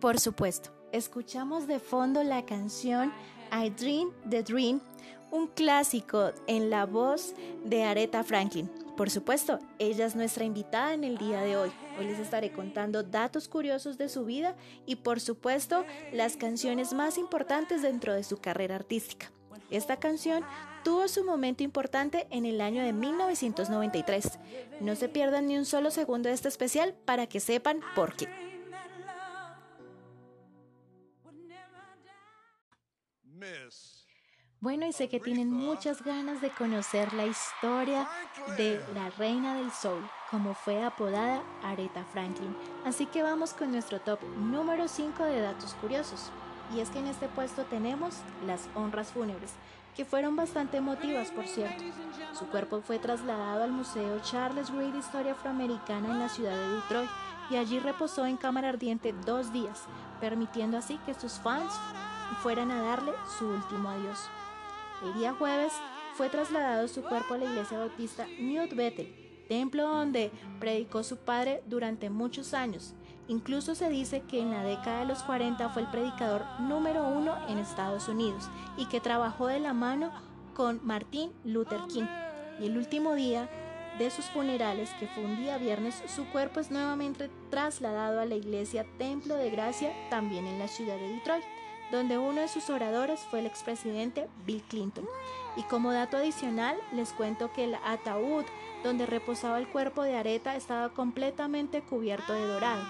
Por supuesto, escuchamos de fondo la canción I Dream the Dream, un clásico en la voz de Aretha Franklin. Por supuesto, ella es nuestra invitada en el día de hoy. Hoy les estaré contando datos curiosos de su vida y por supuesto las canciones más importantes dentro de su carrera artística. Esta canción tuvo su momento importante en el año de 1993. No se pierdan ni un solo segundo de este especial para que sepan por qué. Bueno, y sé que tienen muchas ganas de conocer la historia de la reina del soul, como fue apodada Aretha Franklin. Así que vamos con nuestro top número 5 de datos curiosos. Y es que en este puesto tenemos las honras fúnebres, que fueron bastante emotivas, por cierto. Su cuerpo fue trasladado al Museo Charles Reed de Historia Afroamericana en la ciudad de Detroit y allí reposó en cámara ardiente dos días, permitiendo así que sus fans fueran a darle su último adiós. El día jueves fue trasladado su cuerpo a la iglesia bautista New Bethel, templo donde predicó su padre durante muchos años Incluso se dice que en la década de los 40 fue el predicador número uno en Estados Unidos y que trabajó de la mano con Martin Luther King. Y el último día de sus funerales, que fue un día viernes, su cuerpo es nuevamente trasladado a la iglesia Templo de Gracia, también en la ciudad de Detroit, donde uno de sus oradores fue el expresidente Bill Clinton. Y como dato adicional, les cuento que el ataúd donde reposaba el cuerpo de Areta estaba completamente cubierto de dorado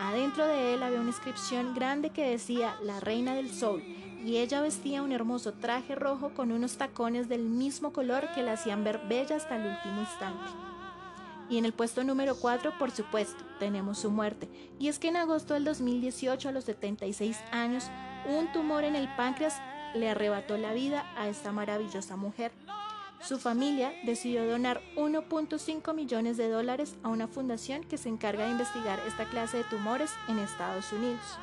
Adentro de él había una inscripción grande que decía La Reina del Sol y ella vestía un hermoso traje rojo con unos tacones del mismo color que la hacían ver bella hasta el último instante. Y en el puesto número 4, por supuesto, tenemos su muerte. Y es que en agosto del 2018, a los 76 años, un tumor en el páncreas le arrebató la vida a esta maravillosa mujer. Su familia decidió donar 1.5 millones de dólares a una fundación que se encarga de investigar esta clase de tumores en Estados Unidos.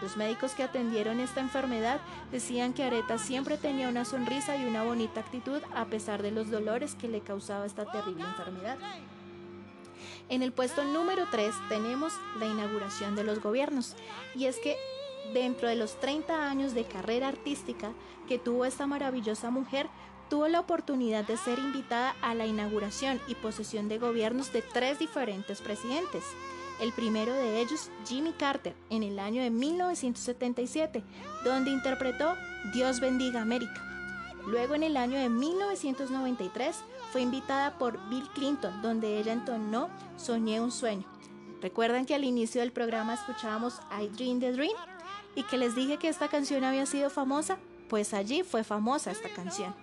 Los médicos que atendieron esta enfermedad decían que Areta siempre tenía una sonrisa y una bonita actitud a pesar de los dolores que le causaba esta terrible enfermedad. En el puesto número 3 tenemos la inauguración de los gobiernos. Y es que dentro de los 30 años de carrera artística que tuvo esta maravillosa mujer, tuvo la oportunidad de ser invitada a la inauguración y posesión de gobiernos de tres diferentes presidentes. El primero de ellos, Jimmy Carter, en el año de 1977, donde interpretó Dios bendiga América. Luego en el año de 1993 fue invitada por Bill Clinton, donde ella entonó Soñé un sueño. ¿Recuerdan que al inicio del programa escuchábamos I Dream the Dream? Y que les dije que esta canción había sido famosa, pues allí fue famosa esta canción.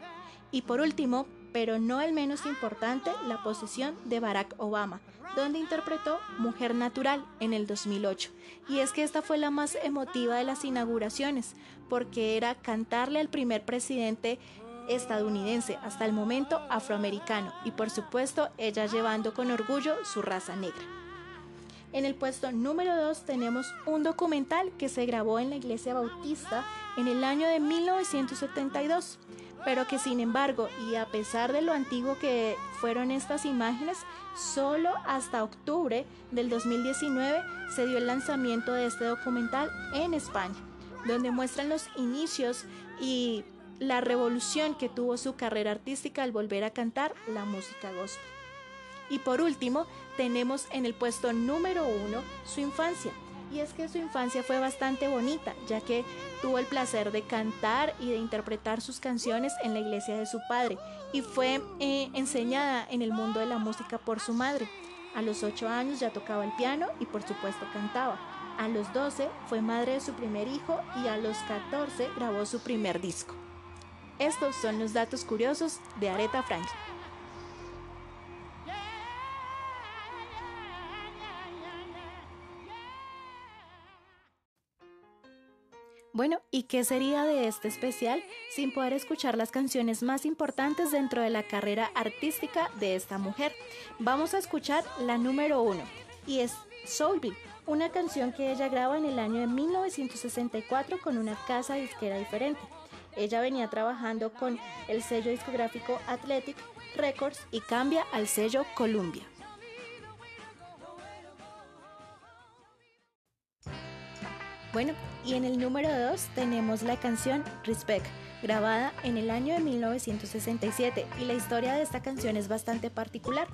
Y por último, pero no el menos importante, la posesión de Barack Obama, donde interpretó Mujer Natural en el 2008. Y es que esta fue la más emotiva de las inauguraciones, porque era cantarle al primer presidente estadounidense, hasta el momento afroamericano, y por supuesto ella llevando con orgullo su raza negra. En el puesto número 2 tenemos un documental que se grabó en la iglesia bautista en el año de 1972 pero que sin embargo, y a pesar de lo antiguo que fueron estas imágenes, solo hasta octubre del 2019 se dio el lanzamiento de este documental en España, donde muestran los inicios y la revolución que tuvo su carrera artística al volver a cantar la música gospel. Y por último, tenemos en el puesto número uno su infancia, y es que su infancia fue bastante bonita, ya que tuvo el placer de cantar y de interpretar sus canciones en la iglesia de su padre y fue eh, enseñada en el mundo de la música por su madre. A los 8 años ya tocaba el piano y por supuesto cantaba. A los 12 fue madre de su primer hijo y a los 14 grabó su primer disco. Estos son los datos curiosos de Aretha Franklin. Bueno, ¿y qué sería de este especial sin poder escuchar las canciones más importantes dentro de la carrera artística de esta mujer? Vamos a escuchar la número uno y es Soulville, una canción que ella graba en el año de 1964 con una casa disquera diferente. Ella venía trabajando con el sello discográfico Athletic Records y cambia al sello Columbia. Bueno, y en el número 2 tenemos la canción Respect, grabada en el año de 1967, y la historia de esta canción es bastante particular.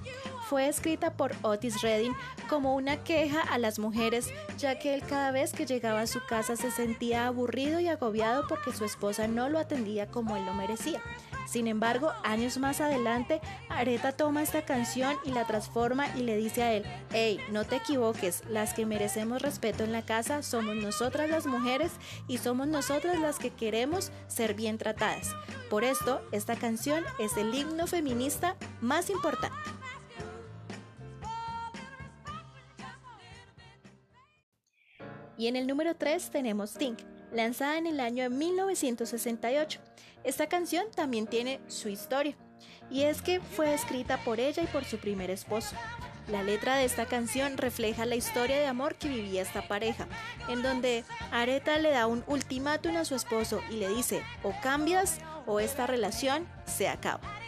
Fue escrita por Otis Redding como una queja a las mujeres, ya que él cada vez que llegaba a su casa se sentía aburrido y agobiado porque su esposa no lo atendía como él lo merecía. Sin embargo, años más adelante, Areta toma esta canción y la transforma y le dice a él, hey, no te equivoques, las que merecemos respeto en la casa somos nosotras las mujeres y somos nosotras las que queremos ser bien tratadas. Por esto, esta canción es el himno feminista más importante. Y en el número 3 tenemos Think, lanzada en el año de 1968. Esta canción también tiene su historia, y es que fue escrita por ella y por su primer esposo. La letra de esta canción refleja la historia de amor que vivía esta pareja, en donde Aretha le da un ultimátum a su esposo y le dice, o cambias o esta relación se acaba.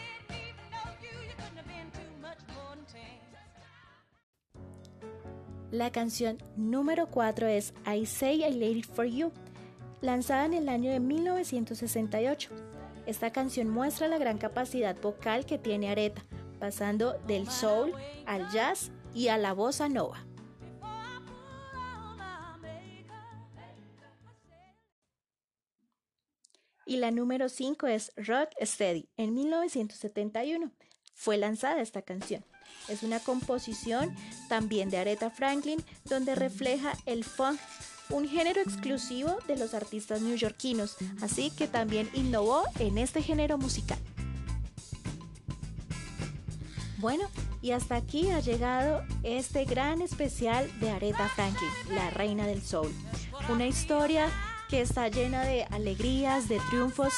La canción número 4 es I Say I It For You, lanzada en el año de 1968. Esta canción muestra la gran capacidad vocal que tiene Aretha, pasando del soul al jazz y a la bossa nova. Y la número 5 es Rock Steady, en 1971. Fue lanzada esta canción. Es una composición también de Aretha Franklin donde refleja el funk un género exclusivo de los artistas neoyorquinos, así que también innovó en este género musical. Bueno, y hasta aquí ha llegado este gran especial de Aretha Franklin, la reina del soul. Una historia que está llena de alegrías, de triunfos.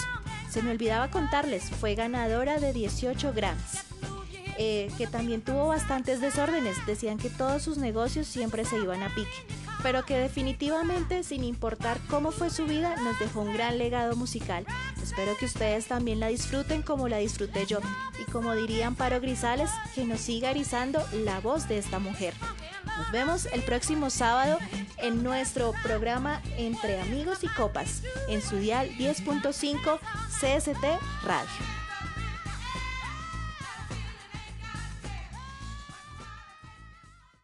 Se me olvidaba contarles, fue ganadora de 18 Grammys. Eh, que también tuvo bastantes desórdenes. Decían que todos sus negocios siempre se iban a pique pero que definitivamente, sin importar cómo fue su vida, nos dejó un gran legado musical. Espero que ustedes también la disfruten como la disfruté yo y como dirían Paro Grisales, que nos siga erizando la voz de esta mujer. Nos vemos el próximo sábado en nuestro programa Entre Amigos y Copas, en su dial 10.5 CST Radio.